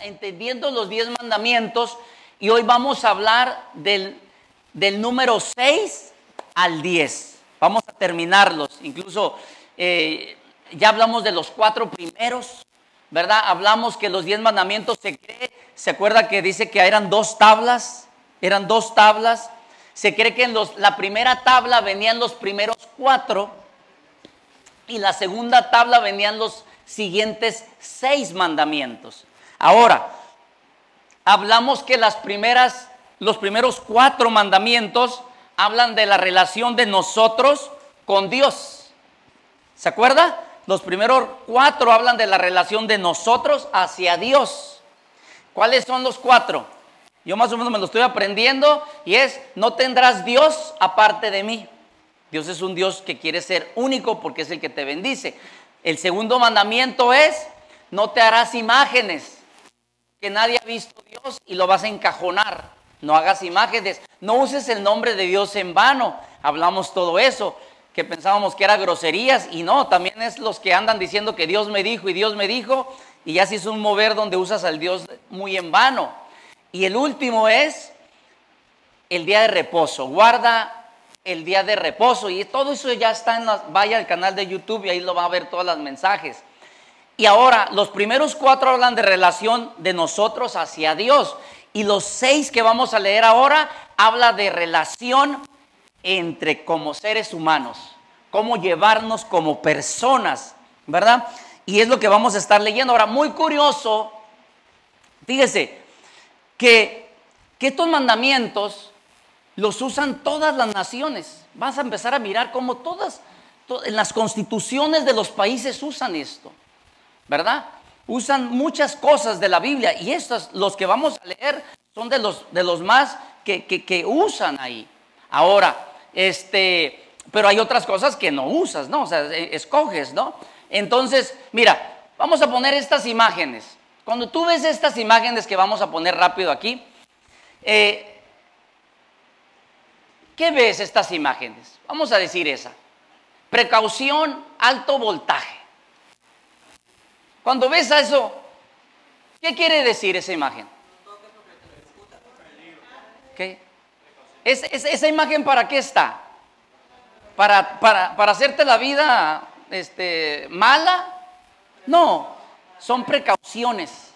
Entendiendo los diez mandamientos y hoy vamos a hablar del, del número 6 al 10. Vamos a terminarlos. Incluso eh, ya hablamos de los cuatro primeros, ¿verdad? Hablamos que los diez mandamientos se cree, se acuerda que dice que eran dos tablas, eran dos tablas. Se cree que en los, la primera tabla venían los primeros cuatro y la segunda tabla venían los siguientes seis mandamientos. Ahora, hablamos que las primeras, los primeros cuatro mandamientos hablan de la relación de nosotros con Dios. ¿Se acuerda? Los primeros cuatro hablan de la relación de nosotros hacia Dios. ¿Cuáles son los cuatro? Yo más o menos me lo estoy aprendiendo y es, no tendrás Dios aparte de mí. Dios es un Dios que quiere ser único porque es el que te bendice. El segundo mandamiento es, no te harás imágenes que nadie ha visto Dios y lo vas a encajonar. No hagas imágenes, no uses el nombre de Dios en vano. Hablamos todo eso, que pensábamos que era groserías y no, también es los que andan diciendo que Dios me dijo y Dios me dijo y ya si es un mover donde usas al Dios muy en vano. Y el último es el día de reposo. Guarda el día de reposo y todo eso ya está en la, vaya al canal de YouTube y ahí lo va a ver todos los mensajes. Y ahora, los primeros cuatro hablan de relación de nosotros hacia Dios. Y los seis que vamos a leer ahora habla de relación entre como seres humanos, cómo llevarnos como personas, ¿verdad? Y es lo que vamos a estar leyendo. Ahora, muy curioso, fíjese, que, que estos mandamientos los usan todas las naciones. Vas a empezar a mirar cómo todas, en las constituciones de los países usan esto, ¿verdad? usan muchas cosas de la Biblia y estos, los que vamos a leer, son de los, de los más que, que, usan ahí. Ahora, este, pero hay otras cosas que no usas, ¿no? O sea, e, escoges, ¿no? Entonces, mira, vamos a poner estas imágenes. Cuando tú ves estas imágenes que vamos a poner rápido aquí, eh, ¿qué ves estas imágenes? Vamos a decir esa. Precaución, alto voltaje. Cuando ves a eso, ¿qué quiere decir esa imagen? ¿Qué? ¿Es, esa imagen para qué está? ¿Para, para, hacerte la vida este, mala? No, son precauciones.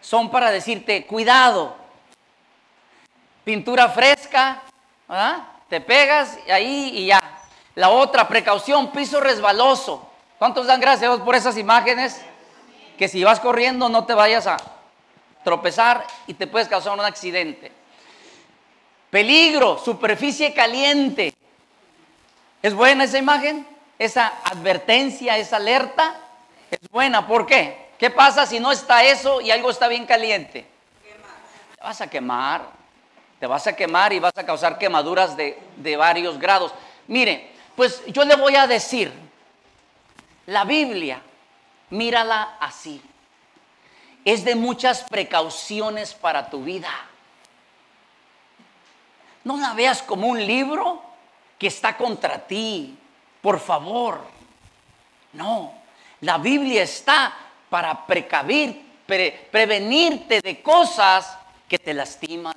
Son para decirte, cuidado. Pintura fresca, te pegas ahí y ya. La otra, precaución, piso resbaloso. ¿Cuántos dan gracias por esas imágenes? que si vas corriendo no te vayas a tropezar y te puedes causar un accidente. Peligro, superficie caliente. ¿Es buena esa imagen? Esa advertencia, esa alerta. Es buena. ¿Por qué? ¿Qué pasa si no está eso y algo está bien caliente? Te vas a quemar. Te vas a quemar y vas a causar quemaduras de, de varios grados. Mire, pues yo le voy a decir, la Biblia Mírala así. Es de muchas precauciones para tu vida. No la veas como un libro que está contra ti. Por favor. No. La Biblia está para precavir, prevenirte de cosas que te lastiman.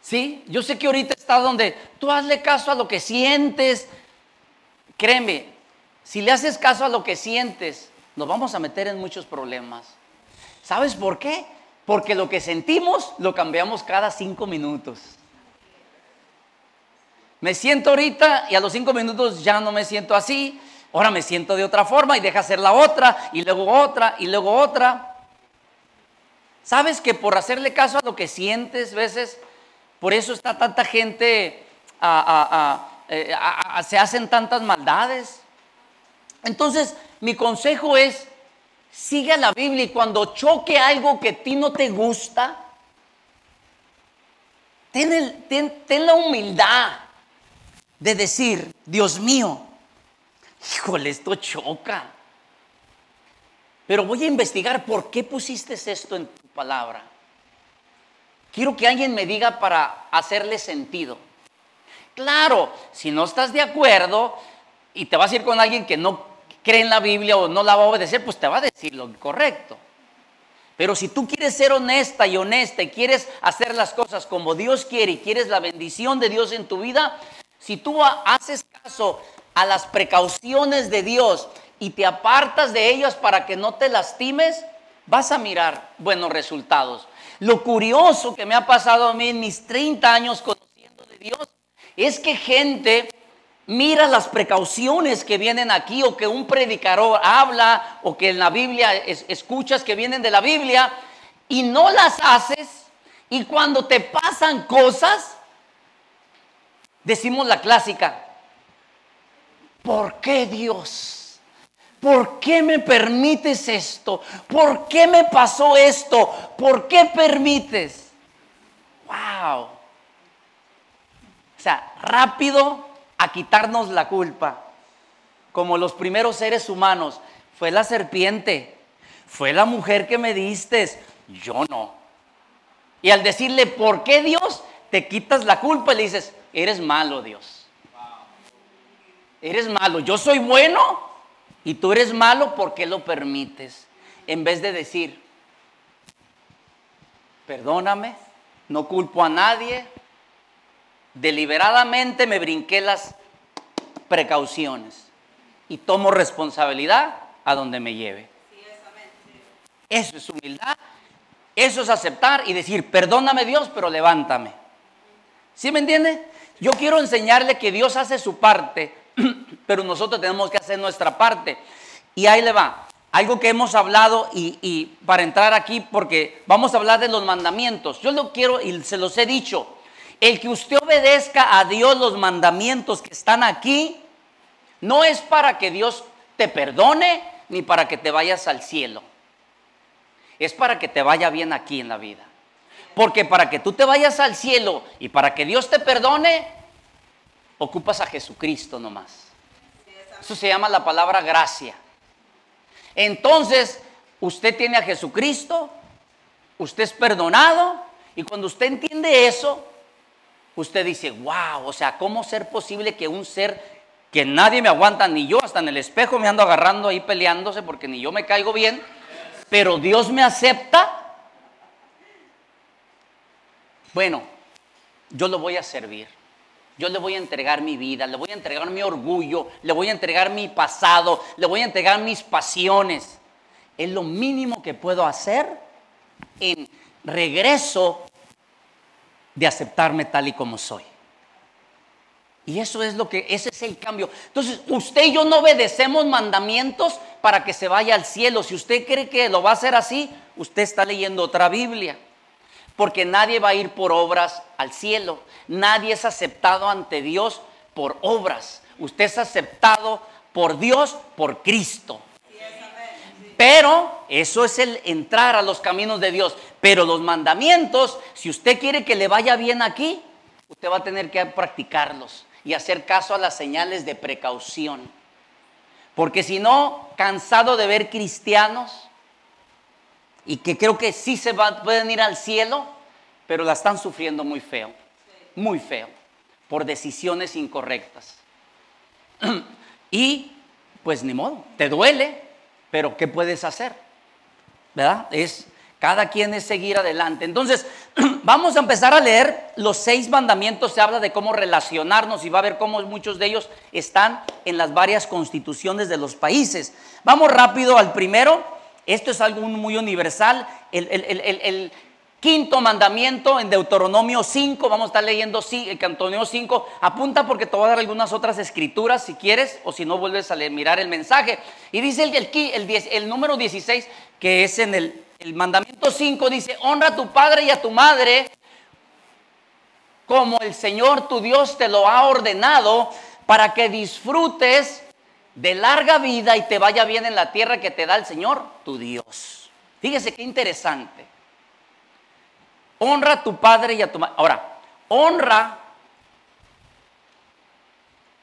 ¿Sí? Yo sé que ahorita está donde tú hazle caso a lo que sientes. Créeme, si le haces caso a lo que sientes, nos vamos a meter en muchos problemas. ¿Sabes por qué? Porque lo que sentimos lo cambiamos cada cinco minutos. Me siento ahorita y a los cinco minutos ya no me siento así. Ahora me siento de otra forma y deja hacer la otra y luego otra y luego otra. ¿Sabes que por hacerle caso a lo que sientes, veces, por eso está tanta gente, eh, se hacen tantas maldades? Entonces, mi consejo es, sigue la Biblia y cuando choque algo que a ti no te gusta, ten, la humildad de decir, Dios mío, híjole, esto choca. Pero voy a investigar por qué pusiste esto en tu palabra. Quiero que alguien me diga para hacerle sentido. Claro, si no estás de acuerdo y te vas a ir con alguien que no cree en la Biblia o no la va a obedecer, pues te va a decir lo correcto. Pero si tú quieres ser honesta y honesta y quieres hacer las cosas como Dios quiere y quieres la bendición de Dios en tu vida, si tú haces caso a las precauciones de Dios y te apartas de ellas para que no te lastimes, vas a mirar buenos resultados. Lo curioso que me ha pasado a mí en mis 30 años conociendo de Dios es que gente mira las precauciones que vienen aquí o que un predicador habla o que en la Biblia escuchas que vienen de la Biblia y no las haces y cuando te pasan cosas, decimos la clásica, ¿por qué Dios? ¿Por qué me permites esto? ¿Por qué me pasó esto? ¿Por qué permites? ¡Wow! O sea, rápido a quitarnos la culpa. Como los primeros seres humanos. Fue la serpiente. Fue la mujer que me diste. Yo no. Y al decirle, ¿por qué Dios? Te quitas la culpa y le dices, eres malo Dios. Eres malo. Yo soy bueno y tú eres malo porque lo permites. En vez de decir, perdóname, no culpo a nadie, deliberadamente me brinqué las precauciones y tomo responsabilidad a donde me lleve. Eso es humildad, eso es aceptar y decir, perdóname Dios, pero levántame. ¿Sí me entiende? Yo quiero enseñarle que Dios hace su parte, pero nosotros tenemos que hacer nuestra parte. Y ahí le va. Algo que hemos hablado y, para entrar aquí, porque vamos a hablar de los mandamientos. Yo lo quiero y se los he dicho. El que usted obedezca a Dios los mandamientos que están aquí, no es para que Dios te perdone ni para que te vayas al cielo. Es para que te vaya bien aquí en la vida. Porque para que tú te vayas al cielo y para que Dios te perdone, ocupas a Jesucristo nomás. Eso se llama la palabra gracia. Entonces, usted tiene a Jesucristo, usted es perdonado, y cuando usted entiende eso, usted dice, wow, o sea, ¿cómo ser posible que un ser que nadie me aguanta, ni yo, hasta en el espejo me ando agarrando ahí peleándose porque ni yo me caigo bien, pero Dios me acepta? Bueno, yo lo voy a servir. Yo le voy a entregar mi vida, le voy a entregar mi orgullo, le voy a entregar mi pasado, le voy a entregar mis pasiones. Es lo mínimo que puedo hacer en regreso de aceptarme tal y como soy. Y eso es lo que, ese es el cambio. Entonces, usted y yo no obedecemos mandamientos para que se vaya al cielo. Si usted cree que lo va a hacer así, usted está leyendo otra Biblia. Porque nadie va a ir por obras al cielo. Nadie es aceptado ante Dios por obras. Usted es aceptado por Dios, por Cristo. Pero eso es el entrar a los caminos de Dios. Pero los mandamientos, si usted quiere que le vaya bien aquí, usted va a tener que practicarlos y hacer caso a las señales de precaución. Porque si no, cansado de ver cristianos y que creo que sí se pueden ir al cielo, pero la están sufriendo muy feo, muy feo, por decisiones incorrectas. y pues ni modo, te duele, pero ¿qué puedes hacer? ¿Verdad? Es cada quien es seguir adelante. Entonces, vamos a empezar a leer los seis mandamientos. Se habla de cómo relacionarnos y va a ver cómo muchos de ellos están en las varias constituciones de los países. Vamos rápido al primero. Esto es algo muy universal. El, Quinto mandamiento en Deuteronomio 5, vamos a estar leyendo el Cantoneo 5, apunta porque te voy a dar algunas otras escrituras si quieres o si no vuelves a leer, mirar el mensaje. Y dice el, el, el número 16, que es en el, el mandamiento 5, dice, honra a tu padre y a tu madre como el Señor tu Dios te lo ha ordenado para que disfrutes de larga vida y te vaya bien en la tierra que te da el Señor tu Dios. Fíjese qué interesante. Honra a tu padre y a tu madre. Ahora, honra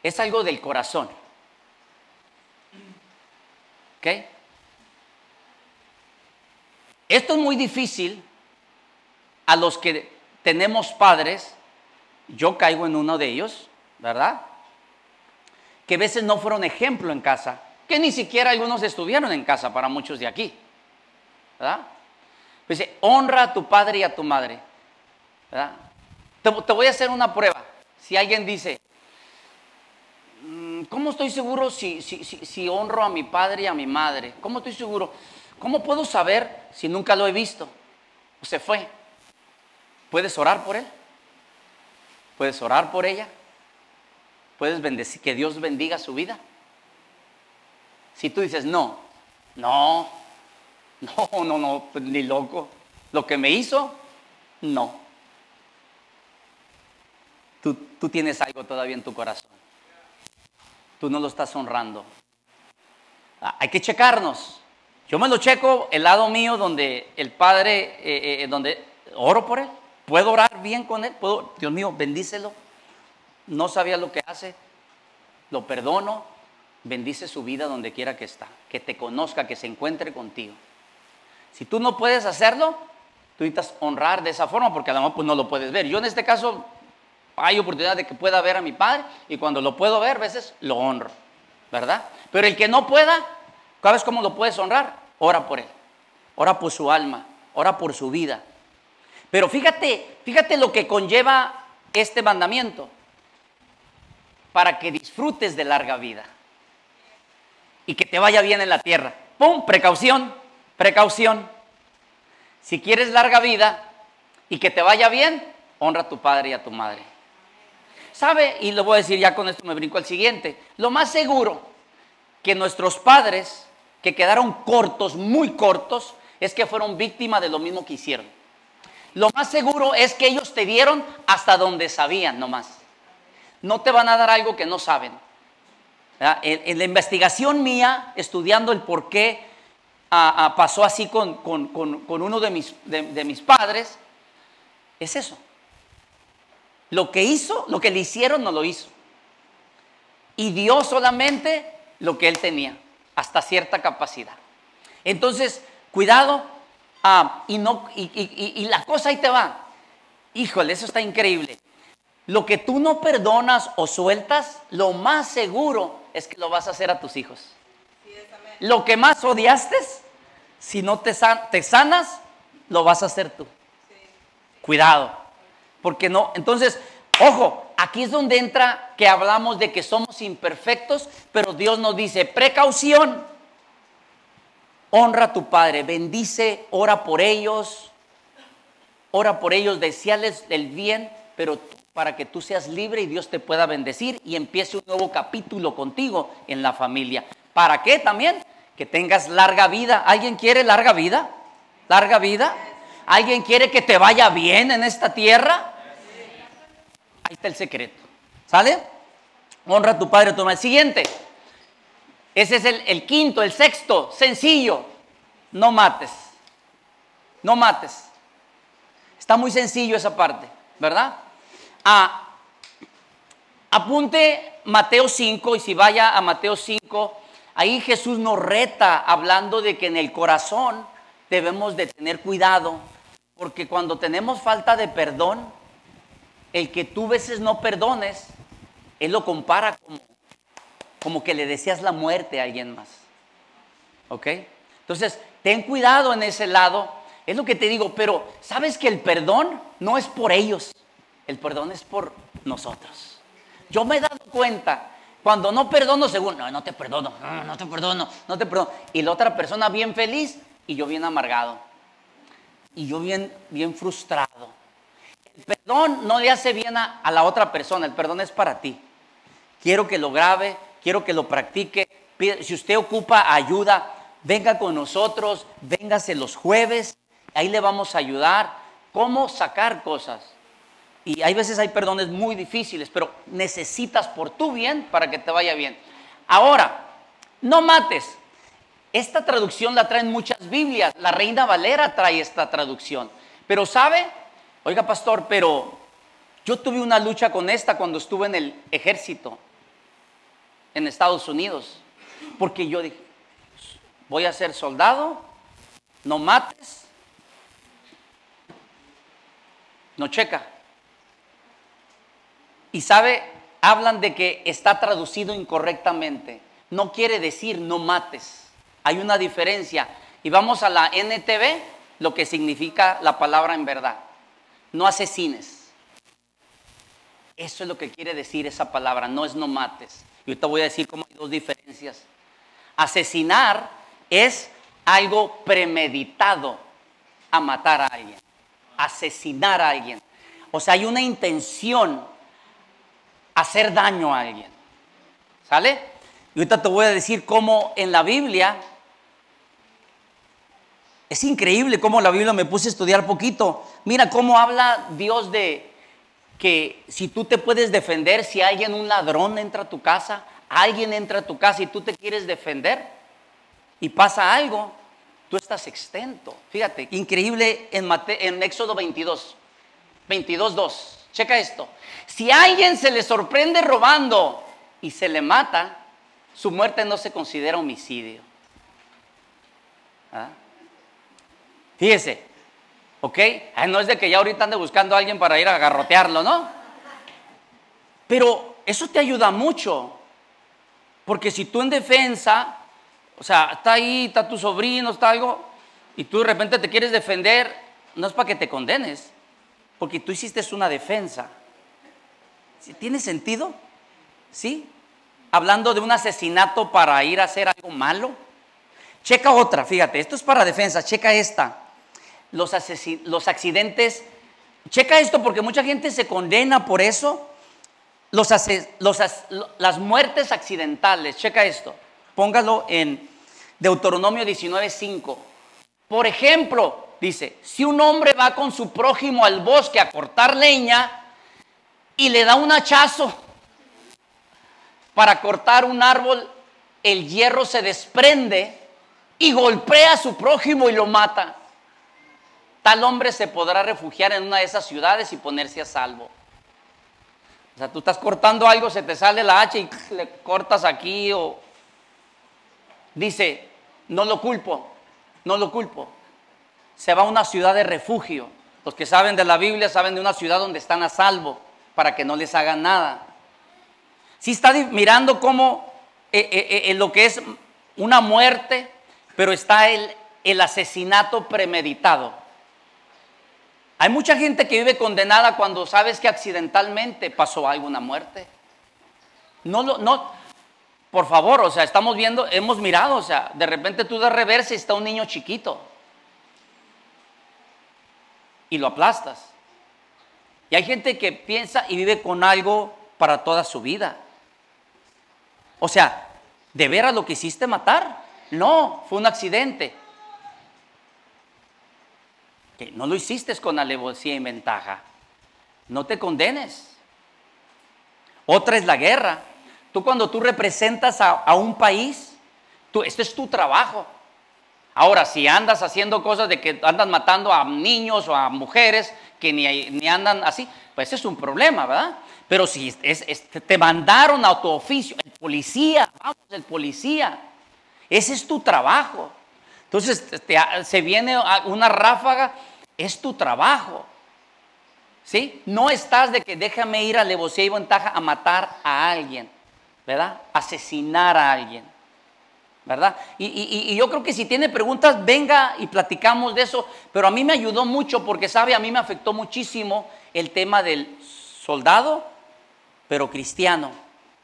es algo del corazón. ¿Ok? Esto es muy difícil a los que tenemos padres. Yo caigo en uno de ellos. ¿verdad? Que a veces no fueron ejemplo en casa, que ni siquiera algunos estuvieron en casa para muchos de aquí, ¿verdad? Dice, honra a tu padre y a tu madre, ¿verdad? Te, voy a hacer una prueba. Si alguien dice, mm, ¿cómo estoy seguro si, si honro a mi padre y a mi madre? ¿Cómo estoy seguro? ¿Cómo puedo saber si nunca lo he visto? O se fue. ¿Puedes orar por él? ¿Puedes orar por ella? ¿Puedes bendecir que Dios bendiga su vida? Si tú dices, no, no, no, no, no, pues ni loco. Lo que me hizo, no. Tú, tú tienes algo todavía en tu corazón. Tú no lo estás honrando. Ah, hay que checarnos. Yo me lo checo el lado mío donde el Padre, eh, eh, donde oro por él. Puedo orar bien con él. Puedo, Dios mío, bendícelo. No sabía lo que hace. Lo perdono. Bendice su vida donde quiera que está. Que te conozca, que se encuentre contigo. Si tú no puedes hacerlo, tú necesitas honrar de esa forma porque a lo mejor pues, no lo puedes ver. Yo en este caso hay oportunidad de que pueda ver a mi padre y cuando lo puedo ver, a veces lo honro, ¿verdad? Pero el que no pueda, ¿sabes cómo lo puedes honrar? Ora por él, ora por su alma, ora por su vida. Pero fíjate, fíjate lo que conlleva este mandamiento para que disfrutes de larga vida y que te vaya bien en la tierra. ¡Pum! Precaución, precaución. Si quieres larga vida y que te vaya bien, honra a tu padre y a tu madre. ¿Sabe? Y lo voy a decir ya con esto, me brinco al siguiente. Lo más seguro que nuestros padres, que quedaron cortos, muy cortos, es que fueron víctimas de lo mismo que hicieron. Lo más seguro es que ellos te dieron hasta donde sabían nomás. No te van a dar algo que no saben. En, la investigación mía, estudiando el por qué pasó así con, uno de mis, de mis padres, es eso. Lo que hizo, lo que le hicieron, no lo hizo. Y dio solamente lo que él tenía, hasta cierta capacidad. Entonces, cuidado, ah, y, no, y, la cosa ahí te va. Híjole, eso está increíble. Lo que tú no perdonas o sueltas, lo más seguro es que lo vas a hacer a tus hijos. lo que más odiaste, si no te, sanas, lo vas a hacer tú. Cuidado. Porque no, entonces, ojo, aquí es donde entra que hablamos de que somos imperfectos, pero Dios nos dice, precaución, honra a tu Padre, bendice, ora por ellos, ora por ellos, deseales el bien, pero para que tú seas libre y Dios te pueda bendecir y empiece un nuevo capítulo contigo en la familia. ¿Para qué también? Que tengas larga vida. ¿Alguien quiere larga vida? ¿Larga vida? ¿Alguien quiere que te vaya bien en esta tierra? Ahí está el secreto. ¿Sale? Honra a tu padre y a tu madre. Siguiente. Ese es el, quinto, el sexto, sencillo. No mates. No mates. Está muy sencillo esa parte, ¿verdad? Apunte Mateo 5 y si vaya a Mateo 5, ahí Jesús nos reta hablando de que en el corazón debemos de tener cuidado, porque cuando tenemos falta de perdón, el que tú veces no perdones, Él lo compara como, como que le deseas la muerte a alguien más. ¿Ok? Entonces, ten cuidado en ese lado. Es lo que te digo, pero sabes que el perdón no es por ellos, el perdón es por nosotros. Yo me he dado cuenta, cuando no perdono, según, no, no te perdono, no, te perdono, no te perdono. Y la otra persona bien feliz y yo bien amargado. Y yo bien, bien frustrado. El perdón no le hace bien a, la otra persona, el perdón es para ti. Quiero que lo grabe, quiero que lo practique. Si usted ocupa ayuda, venga con nosotros, véngase los jueves, ahí le vamos a ayudar. ¿Cómo sacar cosas? Y hay veces hay perdones muy difíciles, pero necesitas por tu bien para que te vaya bien. Ahora, no mates. Esta traducción la traen muchas Biblias. La Reina Valera trae esta traducción. Pero ¿sabe? Oiga, pastor, pero yo tuve una lucha con esta cuando estuve en el ejército en Estados Unidos. Porque yo dije, voy a ser soldado, no mates, no checa. Y sabe, hablan de que está traducido incorrectamente. No quiere decir no mates. Hay una diferencia. Y vamos a la NTV, lo que significa la palabra en verdad. No asesines. Eso es lo que quiere decir esa palabra, no es no mates. Y ahorita voy a decir cómo hay dos diferencias. Asesinar es algo premeditado a matar a alguien, asesinar a alguien. O sea, hay una intención hacer daño a alguien. ¿Sale? Y ahorita te voy a decir cómo en la Biblia es increíble cómo la Biblia me puse a estudiar poquito. Mira cómo habla Dios de que si tú te puedes defender, si alguien, un ladrón entra a tu casa, alguien entra a tu casa y tú te quieres defender y pasa algo, tú estás extento. Fíjate, increíble en, en Éxodo 22, 22, 2. Checa esto. Si alguien se le sorprende robando y se le mata, su muerte no se considera homicidio. ¿Ah? Fíjese, ¿ok? no es de que ya ahorita ande buscando a alguien para ir a garrotearlo, ¿no? Pero eso te ayuda mucho, porque si tú en defensa, o sea, está ahí, está tu sobrino, está algo, y tú de repente te quieres defender, no es para que te condenes, porque tú hiciste una defensa. ¿Tiene sentido? ¿Sí? Hablando de un asesinato para ir a hacer algo malo. Checa otra, fíjate, esto es para defensa, checa esta. Los, los accidentes, checa esto porque mucha gente se condena por eso. Los, los las muertes accidentales, checa esto, póngalo en Deuteronomio 19.5. Por ejemplo, dice, si un hombre va con su prójimo al bosque a cortar leña, y le da un hachazo para cortar un árbol, el hierro se desprende y golpea a su prójimo y lo mata. Tal hombre se podrá refugiar en una de esas ciudades y ponerse a salvo. O sea, tú estás cortando algo, se te sale la hacha y le cortas aquí o... Dice, no lo culpo, no lo culpo. Se va a una ciudad de refugio. Los que saben de la Biblia saben de una ciudad donde están a salvo para que no les hagan nada. Si está mirando cómo eh, eh, eh, lo que es una muerte, pero está el, asesinato premeditado. Hay mucha gente que vive condenada cuando sabes que accidentalmente pasó alguna muerte. No, no, por favor, o sea, estamos viendo, hemos mirado, o sea, de repente tú de reversa y está un niño chiquito y lo aplastas. Y hay gente que piensa y vive con algo para toda su vida. O sea, ¿de veras lo que hiciste matar? No, fue un accidente. Que no lo hiciste con alevosía y ventaja. No te condenes. Otra es la guerra. Tú cuando tú representas a, a un país, tú, este es tu trabajo. Ahora, si andas haciendo cosas de que andas matando a niños o a mujeres que ni, ni andan así, pues es un problema, ¿verdad? Pero si te mandaron a tu oficio, el policía, vamos, el policía, ese es tu trabajo. Entonces se viene una ráfaga, es tu trabajo. ¿Sí? No estás de que déjame ir a alevosía y ventaja a matar a alguien, ¿verdad? Asesinar a alguien. ¿Verdad? Y, yo creo que si tiene preguntas, venga y platicamos de eso, pero a mí me ayudó mucho porque, sabe, a mí me afectó muchísimo el tema del soldado, pero cristiano.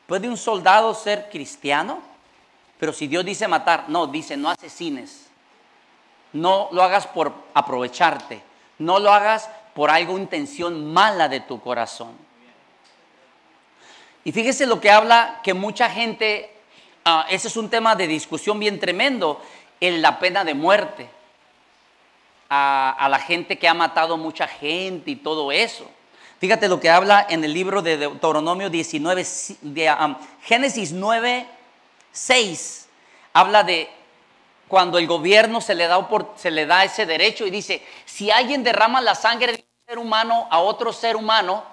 ¿Puede un soldado ser cristiano? Pero si Dios dice matar, no, dice no asesines, no lo hagas por aprovecharte, no lo hagas por algo, intención mala de tu corazón. Y fíjese lo que habla que mucha gente Ah, ese es un tema de discusión bien tremendo, en la pena de muerte. A, la gente que ha matado mucha gente y todo eso. Fíjate lo que habla en el libro de Deuteronomio 19, de, um, Génesis 9, 6. Habla de cuando el gobierno se le, da se le da ese derecho y dice, si alguien derrama la sangre de un ser humano a otro ser humano,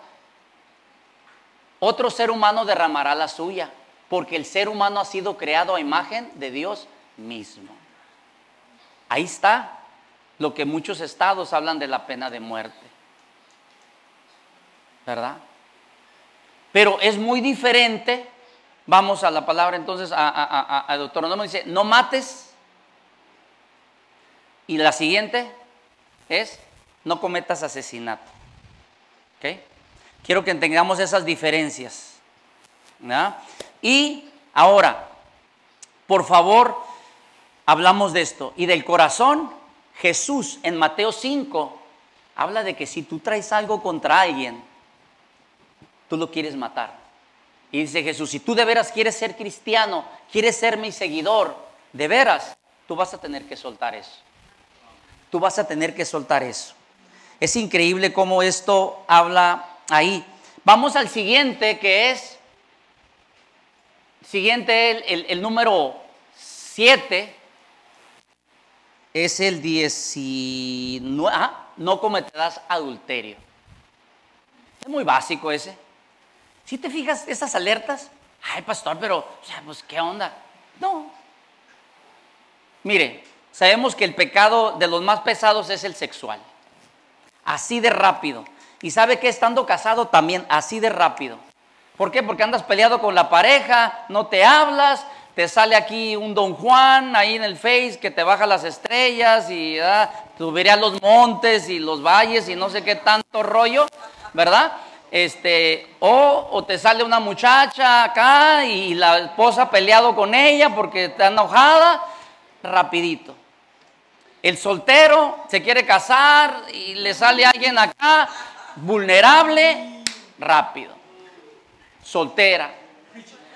otro ser humano derramará la suya porque el ser humano ha sido creado a imagen de Dios mismo. Ahí está lo que muchos estados hablan de la pena de muerte. ¿Verdad? Pero es muy diferente. Vamos a la palabra entonces, a, a, no dice, no mates. Y la siguiente es, no cometas asesinato. ¿Okay? Quiero que entendamos esas diferencias. Y ahora, por favor, hablamos de esto. Y del corazón, Jesús en Mateo 5 habla de que si tú traes algo contra alguien, tú lo quieres matar. Y dice Jesús, si tú de veras quieres ser cristiano, quieres ser mi seguidor, de veras, tú vas a tener que soltar eso. Tú vas a tener que soltar eso. Es increíble cómo esto habla ahí. Vamos al siguiente que es, siguiente, el, el número 7, es el 19, no cometerás adulterio. Es muy básico ese. Si te fijas esas alertas, ay pastor, pero, o sea, pues qué onda. No. Mire, sabemos que el pecado de los más pesados es el sexual. Así de rápido. Y sabe que estando casado también así de rápido. ¿Por qué? Porque andas peleado con la pareja, no te hablas, te sale aquí un don Juan ahí en el Face que te baja las estrellas y ¿verdad? los montes y los valles y no sé qué tanto rollo, ¿verdad? Este, o, o, te sale una muchacha acá y la esposa peleado con ella porque está enojada, rapidito. El soltero se quiere casar y le sale alguien acá, vulnerable, rápido. Soltera.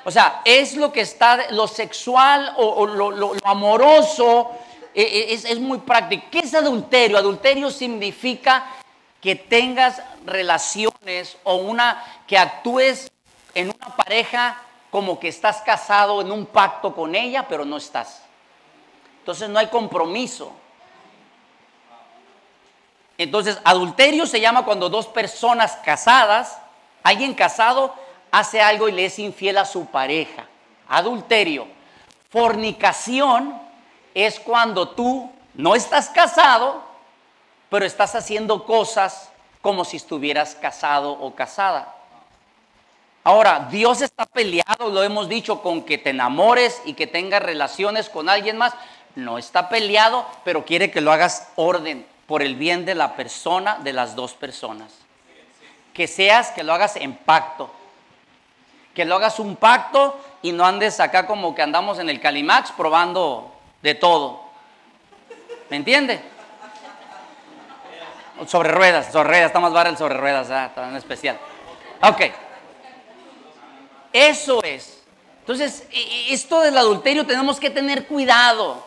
O sea, es lo que está, lo sexual o, lo, amoroso, e, e, es, es muy práctico. ¿Qué es adulterio? Adulterio significa que tengas relaciones o una que actúes en una pareja como que estás casado en un pacto con ella, pero no estás. Entonces no hay compromiso. Entonces, adulterio se llama cuando dos personas casadas, alguien casado, hace algo y le es infiel a su pareja. Adulterio. Fornicación es cuando tú no estás casado, pero estás haciendo cosas como si estuvieras casado o casada. Ahora, Dios está peleado, lo hemos dicho, con que te enamores y que tengas relaciones con alguien más. No está peleado, pero quiere que lo hagas orden por el bien de la persona, de las dos personas. Que seas, que lo hagas en pacto. Que lo hagas un pacto y no andes acá como que andamos en el Calimax probando de todo. ¿Me entiende? Sobre ruedas, sobre ruedas, está más el sobre ruedas, ah, está en especial. Ok. Eso es. Entonces, esto del adulterio tenemos que tener cuidado.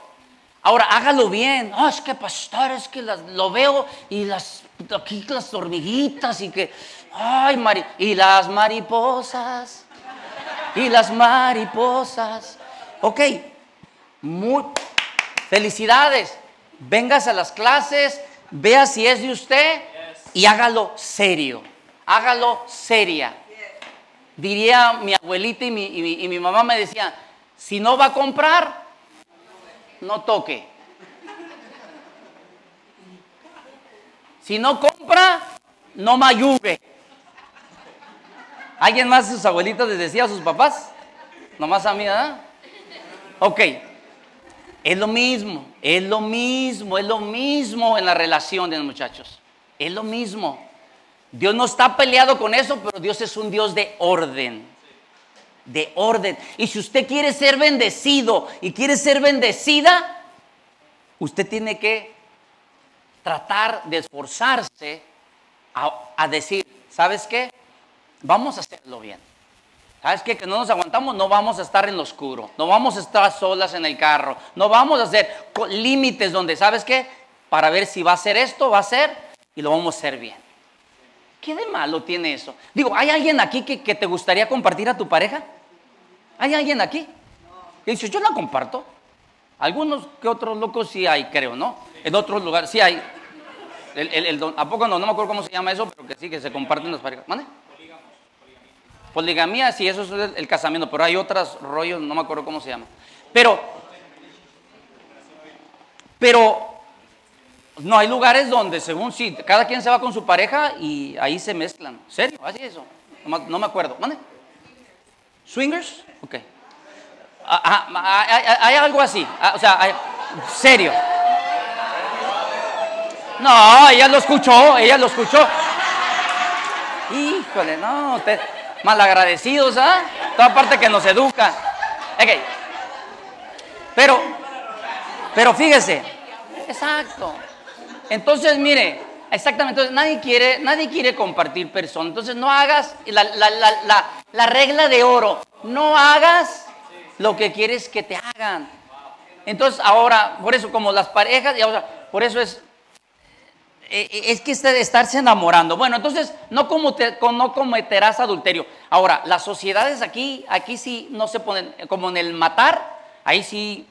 Ahora, hágalo bien. Ah, es que pastor, es que lo veo y las, aquí las hormiguitas y que, ay, mari, y las mariposas, y las mariposas. Ok, muy, felicidades. Vengas a las clases, vea si es de usted y hágalo serio. Hágalo seria. Diría mi abuelita y mi, y mi mamá me decían, si no va a comprar, no toque. Si no compra, no me ayude. ¿Alguien más sus abuelitos les decía a sus papás? Nomás a mí, ¿verdad? Ok. Es lo mismo, es lo mismo, es lo mismo en la relación de los muchachos. Es lo mismo. Dios no está peleado con eso, pero Dios es un Dios de orden de orden. Y si usted quiere ser bendecido y quiere ser bendecida, usted tiene que tratar de esforzarse a, decir, ¿sabes qué? Vamos a hacerlo bien. ¿Sabes qué? Que no nos aguantamos, no vamos a estar en lo oscuro, no vamos a estar solas en el carro, no vamos a hacer límites donde, ¿sabes qué? Para ver si va a ser esto, va a ser, y lo vamos a hacer bien. ¿Qué de malo tiene eso? Digo, ¿hay alguien aquí que, que te gustaría compartir a tu pareja? ¿Hay alguien aquí? Y dice, yo la comparto. Algunos que otros locos sí hay, creo, ¿no? En otros lugares sí hay. ¿A poco no? No me acuerdo cómo se llama eso, pero que sí, que se comparten las parejas. ¿Mande? Poligamía, sí, eso es el, casamiento, pero hay otros rollos, no me acuerdo cómo se llama. Pero, pero, no, hay lugares donde según sí, cada quien se va con su pareja y ahí se mezclan. ¿Serio? Así eso. No, me acuerdo. ¿Mande? ¿Swingers? Ok. Ah, ah, hay, algo así. Ah, o sea, serio. No, ella lo escuchó, ella lo escuchó. Híjole, no, te, malagradecidos, ¿ah? Toda parte que nos educa. Pero, pero fíjese, exacto. Entonces, mire, exactamente, entonces nadie quiere, nadie quiere compartir persona. Entonces no hagas la, la, regla de oro, no hagas lo que quieres que te hagan. Entonces ahora, por eso como las parejas, y ahora, por eso es es que de estarse enamorando. Bueno, entonces no, no cometerás adulterio. Ahora, las sociedades aquí, aquí sí no se ponen, como en el matar, ahí sí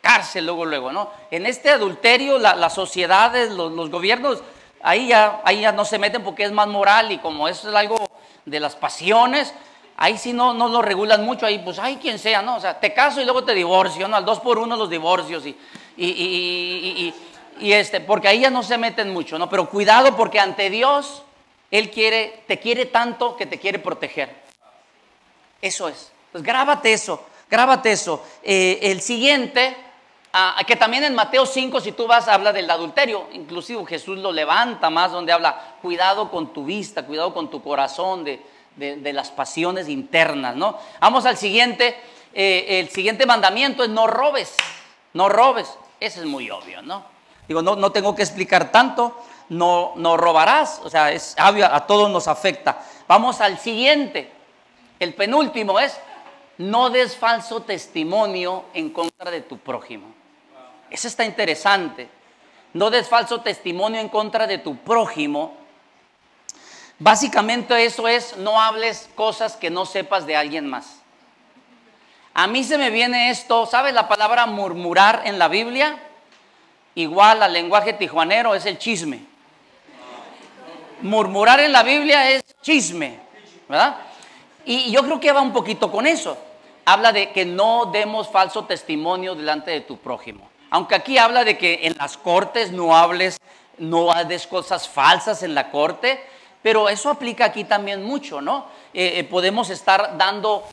cárcel luego, luego, ¿no? En este adulterio, las sociedades, los, gobiernos, ahí ya, ahí ya no se meten porque es más moral y como eso es algo de las pasiones, ahí sí no, no lo regulan mucho, ahí pues, ay, quien sea, ¿no? O sea, te caso y luego te divorcio, ¿no? Al dos por uno los divorcios y, y este, porque ahí ya no se meten mucho, ¿no? Pero cuidado porque ante Dios, Él quiere, te quiere tanto que te quiere proteger. Eso es. Pues grábate eso, grábate eso. Eh, el siguiente, ah, que también en Mateo 5, si tú vas, habla del adulterio. Inclusive Jesús lo levanta más donde habla, cuidado con tu vista, cuidado con tu corazón de, de, las pasiones internas, ¿no? Vamos al siguiente. Eh, el siguiente mandamiento es no robes, no robes. Ese es muy obvio, ¿no? Digo, no, no tengo que explicar tanto, no, no robarás, o sea, es a todos nos afecta. Vamos al siguiente, el penúltimo es, no des falso testimonio en contra de tu prójimo. Eso está interesante. No des falso testimonio en contra de tu prójimo. Básicamente eso es, no hables cosas que no sepas de alguien más. A mí se me viene esto, ¿sabes la palabra murmurar en la Biblia? Igual al lenguaje tijuanero es el chisme. Murmurar en la Biblia es chisme, ¿verdad? Y yo creo que va un poquito con eso. Habla de que no demos falso testimonio delante de tu prójimo. Aunque aquí habla de que en las cortes no hables, no hagas cosas falsas en la corte, pero eso aplica aquí también mucho, ¿no? Eh, eh, podemos estar dando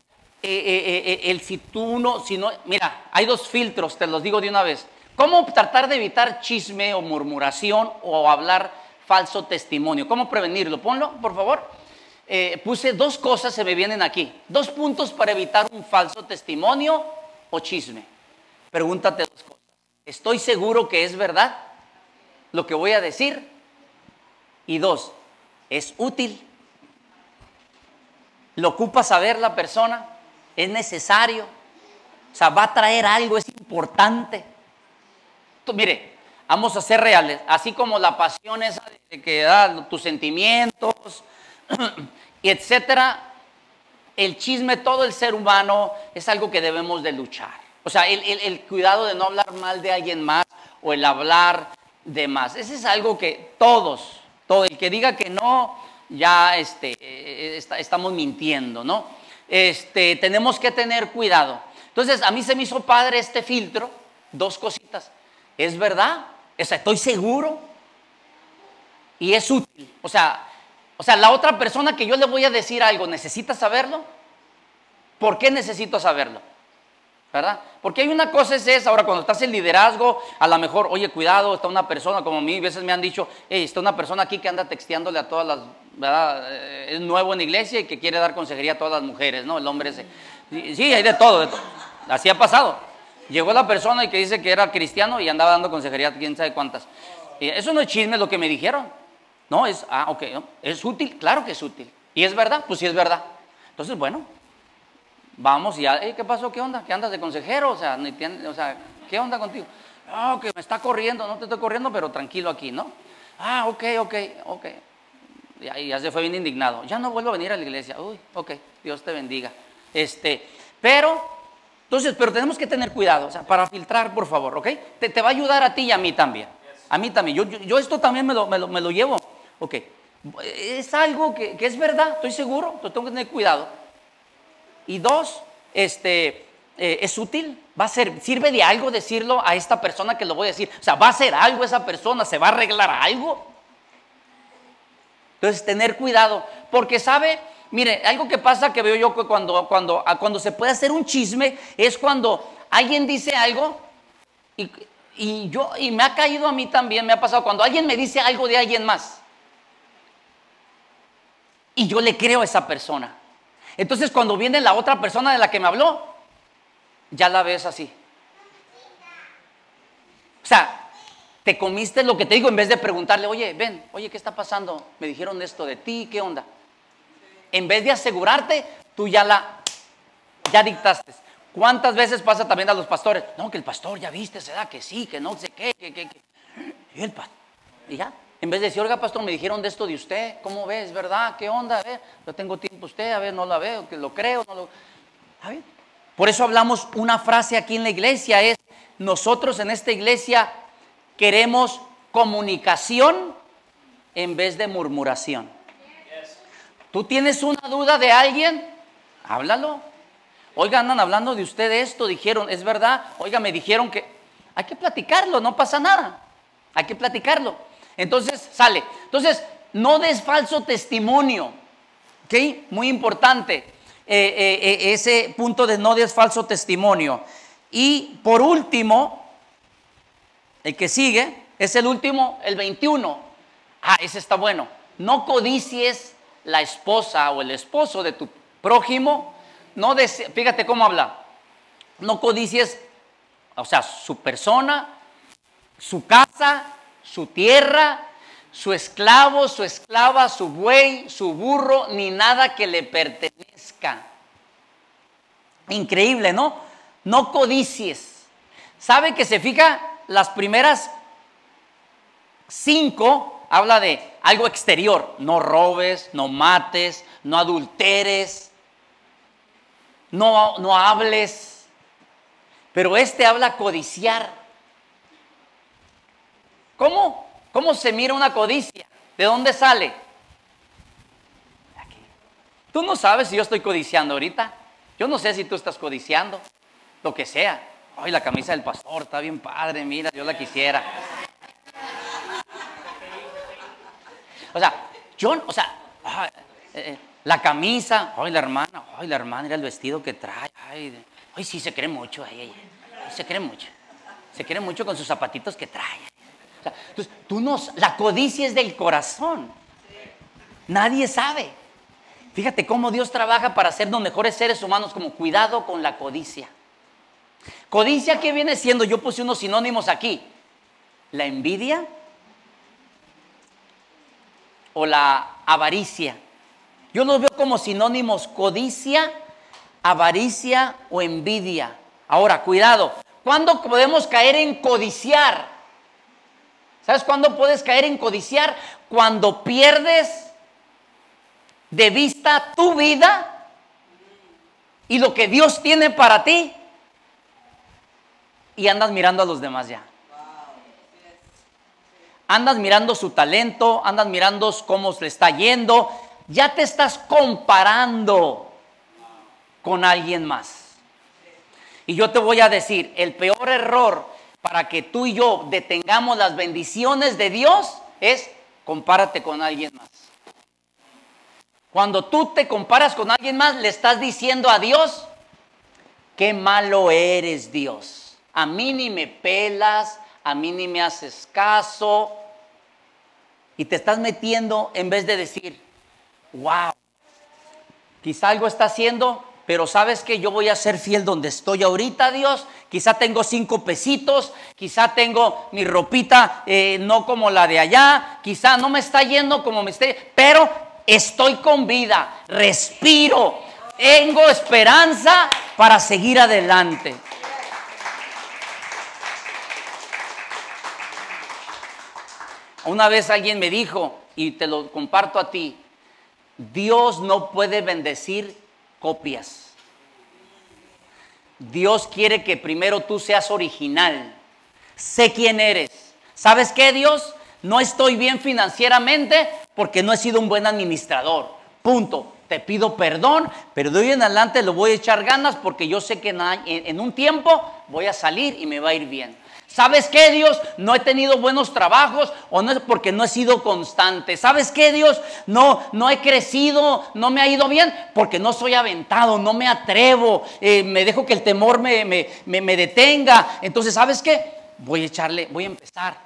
eh, el si tú no, si no, mira, hay dos filtros, te los digo de una vez. ¿Cómo tratar de evitar chisme o murmuración o hablar falso testimonio? ¿Cómo prevenirlo? Ponlo, por favor. Eh, puse dos cosas, se me vienen aquí. Dos puntos para evitar un falso testimonio o chisme. Pregúntate dos cosas. ¿Estoy seguro que es verdad lo que voy a decir? Y dos, ¿es útil? ¿Lo ocupa saber la persona? ¿Es necesario? O sea, va a traer algo, es importante mire, vamos a ser reales, así como la pasión esa que da tus sentimientos, etcétera, el chisme, todo el ser humano es algo que debemos de luchar. O sea, el, cuidado de no hablar mal de alguien más o el hablar de más. Ese es algo que todos, todo el que diga que no, ya este, eh, estamos mintiendo, ¿no? Este, tenemos que tener cuidado. Entonces, a mí se me hizo padre este filtro, dos cositas. ¿Es verdad? estoy seguro. Y es útil. O sea, o sea, la otra persona que yo le voy a decir algo, ¿necesita saberlo? ¿Por qué necesito saberlo? ¿Verdad? Porque hay una cosa es esa, ahora cuando estás en liderazgo, a lo mejor, oye, cuidado, está una persona como a mí, a veces me han dicho, hey, está una persona aquí que anda texteándole a todas las, ¿verdad? Eh, es nuevo en iglesia y que quiere dar consejería a todas las mujeres, ¿no? El hombre ese. Sí, hay de todo, de todo. Así ha pasado. Llegó la persona y que dice que era cristiano y andaba dando consejería, quién sabe cuántas. eso no es chisme lo que me dijeron. No, es, ah, ok, es útil, claro que es útil. ¿Y es verdad? Pues sí es verdad. Entonces, bueno, vamos y ya, ¿qué pasó? ¿Qué onda? ¿Qué andas de consejero? O sea, ¿qué onda contigo? Ah, que me está corriendo, no te estoy corriendo, pero tranquilo aquí, ¿no? Ah, ok, ok, ok. Y ya se fue bien indignado. Ya no vuelvo a venir a la iglesia. Uy, ok, Dios te bendiga. Este, pero entonces, pero tenemos que tener cuidado, o sea, para filtrar, por favor, ¿ok? Te, va a ayudar a ti y a mí también. A mí también. Yo, yo, esto también me lo, me, lo, llevo. Ok. Es algo que, es verdad, estoy seguro, entonces tengo que tener cuidado. Y dos, este, eh, es útil, va a ser, sirve de algo decirlo a esta persona que lo voy a decir. O sea, va a hacer algo esa persona, se va a arreglar algo. Entonces, tener cuidado, porque sabe, mire, algo que pasa que veo yo cuando, cuando, cuando se puede hacer un chisme es cuando alguien dice algo y, y yo, y me ha caído a mí también, me ha pasado cuando alguien me dice algo de alguien más. Y yo le creo a esa persona. Entonces cuando viene la otra persona de la que me habló, ya la ves así. O sea, te comiste lo que te digo en vez de preguntarle, oye, ven, oye, ¿qué está pasando? Me dijeron esto de ti, ¿qué onda? En vez de asegurarte, tú ya la, ya dictaste. ¿Cuántas veces pasa también a los pastores? No, que el pastor ya viste, se da que sí, que no sé qué, que, que, que. Y el pastor, y ya. En vez de decir, oiga, pastor, me dijeron de esto de usted, ¿cómo ves? ¿Verdad? ¿Qué onda? A ver, yo tengo tiempo usted, a ver, no la veo, que lo creo, no lo. A ver. Por eso hablamos una frase aquí en la iglesia, es, nosotros en esta iglesia queremos comunicación en vez de murmuración. ¿Tú tienes una duda de alguien? Háblalo. Oiga, andan hablando de usted esto, dijeron, es verdad. Oiga, me dijeron que hay que platicarlo, no pasa nada. Hay que platicarlo. Entonces, sale. Entonces, no des falso testimonio. ¿Ok? Muy importante eh, eh, eh, ese punto de no des falso testimonio. Y por último, el que sigue es el último, el 21. Ah, ese está bueno. No codicies la esposa o el esposo de tu prójimo. No fíjate cómo habla. No codicies, o sea, su persona, su casa, su tierra, su esclavo, su esclava, su buey, su burro, ni nada que le pertenezca. Increíble, ¿no? No codicies. ¿Sabe que se fija las primeras cinco? Habla de algo exterior. No robes, no mates, no adulteres, no, no hables. Pero este habla codiciar. ¿Cómo? ¿Cómo se mira una codicia? ¿De dónde sale? Aquí. Tú no sabes si yo estoy codiciando ahorita. Yo no sé si tú estás codiciando. Lo que sea. Ay, la camisa del pastor está bien padre, mira, yo la quisiera. O sea, yo, o sea, eh, eh, la camisa, ay, la hermana, ay, la hermana, era el vestido que trae, ay, sí, se cree mucho, ay, se cree mucho. Se cree mucho con sus zapatitos que trae entonces, tú no, la codicia es del corazón. Nadie sabe. Fíjate cómo Dios trabaja para hacernos mejores seres humanos, como cuidado con la codicia. Codicia, ¿qué viene siendo? Yo puse unos sinónimos aquí. La envidia o la avaricia. Yo los veo como sinónimos codicia, avaricia o envidia. Ahora, cuidado. ¿Cuándo podemos caer en codiciar? ¿Sabes cuándo puedes caer en codiciar? Cuando pierdes de vista tu vida y lo que Dios tiene para ti y andas mirando a los demás ya. Andas mirando su talento, andas mirando cómo le está yendo, ya te estás comparando con alguien más. Y yo te voy a decir, el peor error para que tú y yo detengamos las bendiciones de Dios es compárate con alguien más. Cuando tú te comparas con alguien más, le estás diciendo a Dios, qué malo eres Dios. A mí ni me pelas, a mí ni me haces caso. Y te estás metiendo en vez de decir, wow, quizá algo está haciendo pero sabes que yo voy a ser fiel donde estoy ahorita, Dios. Quizá tengo cinco pesitos, quizá tengo mi ropita eh, no como la de allá, quizá no me está yendo como me esté, pero estoy con vida, respiro, tengo esperanza para seguir adelante. Una vez alguien me dijo, y te lo comparto a ti, Dios no puede bendecir copias. Dios quiere que primero tú seas original. Sé quién eres. ¿Sabes qué, Dios? No estoy bien financieramente porque no he sido un buen administrador. Punto. Te pido perdón, pero de hoy en adelante lo voy a echar ganas porque yo sé que en un tiempo voy a salir y me va a ir bien. ¿Sabes qué, Dios? No he tenido buenos trabajos o no es porque no he sido constante. ¿Sabes qué, Dios? No, no he crecido, no me ha ido bien porque no soy aventado, no me atrevo, eh, me dejo que el temor me, me, detenga. Entonces, ¿sabes qué? Voy a echarle, voy a empezar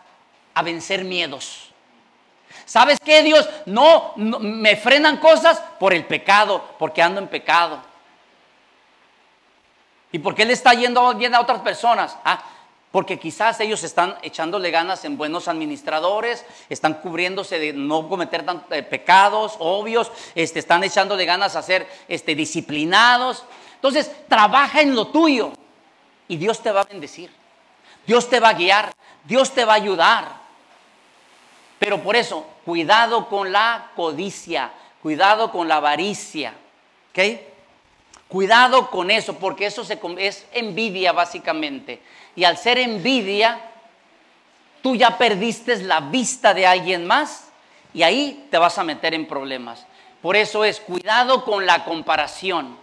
a vencer miedos. ¿Sabes qué, Dios? No, no, me frenan cosas por el pecado, porque ando en pecado. ¿Y por qué le está yendo bien a otras personas? Ah, porque quizás ellos están echándole ganas en buenos administradores, están cubriéndose de no cometer eh, pecados obvios, este, están echándole ganas a ser este, disciplinados. Entonces, trabaja en lo tuyo y Dios te va a bendecir. Dios te va a guiar, Dios te va a ayudar. Pero por eso, cuidado con la codicia, cuidado con la avaricia. ¿Ok? Cuidado con eso, porque eso se, es envidia básicamente. Y al ser envidia, tú ya perdiste la vista de alguien más y ahí te vas a meter en problemas. Por eso es cuidado con la comparación.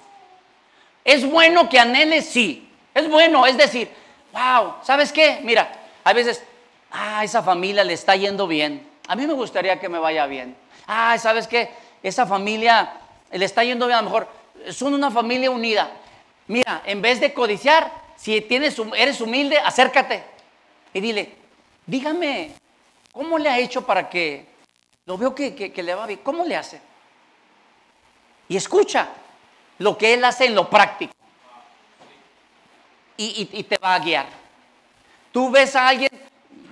Es bueno que anheles, sí. Es bueno, es decir, wow, ¿sabes qué? Mira, a veces, ah, esa familia le está yendo bien. A mí me gustaría que me vaya bien. Ah, ¿sabes qué? Esa familia le está yendo bien, a lo mejor son una familia unida. Mira, en vez de codiciar, si tienes, eres humilde, acércate y dile, dígame, ¿cómo le ha hecho para que, lo veo que, le va bien, ¿cómo le hace? Y escucha lo que él hace en lo práctico. Y, y, te va a guiar. Tú ves a alguien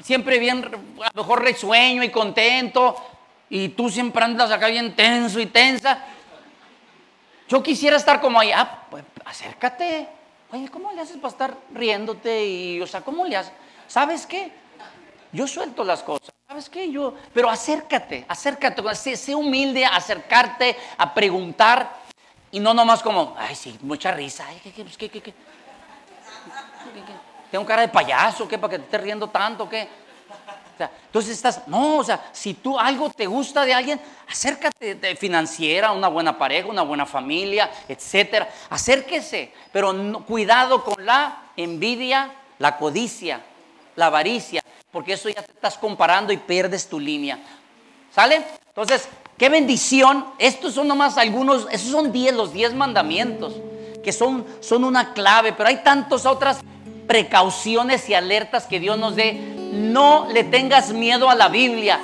siempre bien, a lo mejor resueño y contento, y tú siempre andas acá bien tenso y tensa. Yo quisiera estar como ahí, ah, pues acércate. Oye, ¿cómo le haces para estar riéndote? Y, o sea. ¿Sabes qué? Yo suelto las cosas. ¿Sabes qué? Yo, pero acércate, acércate, sé, humilde, acercarte, a preguntar y no nomás como, ay, sí, mucha risa. Ay, ¿qué, qué, qué, qué, qué? ¿Tengo cara de payaso? ¿Qué? ¿Para que te estés riendo tanto? ¿Qué? Entonces estás, no, o sea, si tú algo te gusta de alguien, acércate financiera, una buena pareja, una buena familia, etcétera. Acérquese, pero cuidado con la envidia, la codicia, la avaricia, porque eso ya te estás comparando y pierdes tu línea. ¿Sale? Entonces, qué bendición. Estos son nomás algunos, esos son diez, los diez mandamientos, que son, son una clave, pero hay tantas otras precauciones y alertas que Dios nos dé no le tengas miedo a la Biblia.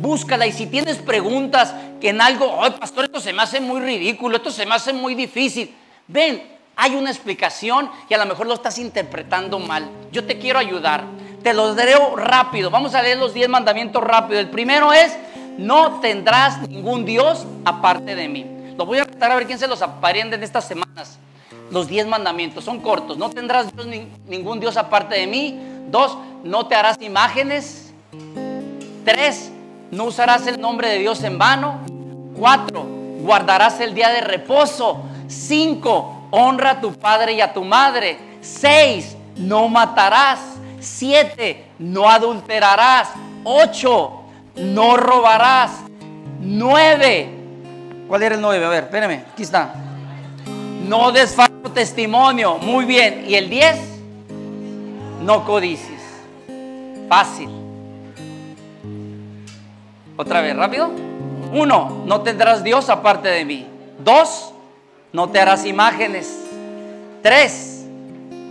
Búscala y si tienes preguntas que en algo, ay pastor, esto se me hace muy ridículo, esto se me hace muy difícil. Ven, hay una explicación y a lo mejor lo estás interpretando mal. Yo te quiero ayudar. Te los leo rápido. Vamos a leer los 10 mandamientos rápido. El primero es, no tendrás ningún Dios aparte de mí. Lo voy a tratar a ver quién se los aprende en estas semanas. Los 10 mandamientos son cortos. No tendrás ningún Dios aparte de mí. Dos, no te harás imágenes. Tres, no usarás el nombre de Dios en vano. Cuatro, guardarás el día de reposo. Cinco, honra a tu padre y a tu madre. Seis, no matarás. Siete, no adulterarás. Ocho, no robarás. Nueve, ¿cuál era el nueve? A ver, espérame, aquí está. No des testimonio. Muy bien. ¿Y el diez? No codicies. Fácil. Otra vez, rápido. Uno, no tendrás Dios aparte de mí. Dos, no te harás imágenes. Tres,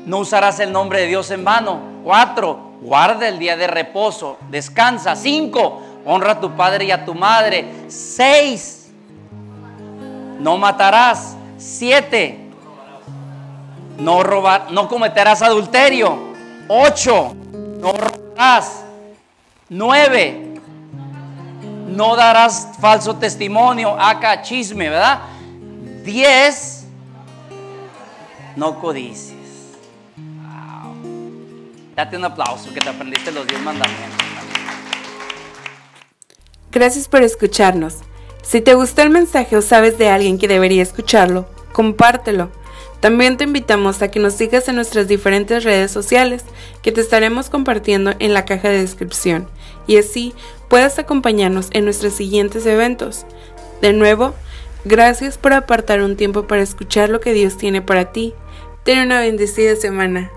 no usarás el nombre de Dios en vano. Cuatro, guarda el día de reposo. Descansa. Cinco, honra a tu padre y a tu madre. Seis, no matarás. Siete, no robar, no cometerás adulterio. Ocho, no robarás. Nueve, no darás falso testimonio, acá chisme, ¿verdad? Diez, no codices. Date un aplauso que te aprendiste los diez mandamientos. Gracias por escucharnos. Si te gustó el mensaje o sabes de alguien que debería escucharlo, compártelo. También te invitamos a que nos sigas en nuestras diferentes redes sociales que te estaremos compartiendo en la caja de descripción y así puedas acompañarnos en nuestros siguientes eventos. De nuevo, gracias por apartar un tiempo para escuchar lo que Dios tiene para ti. Ten una bendecida semana.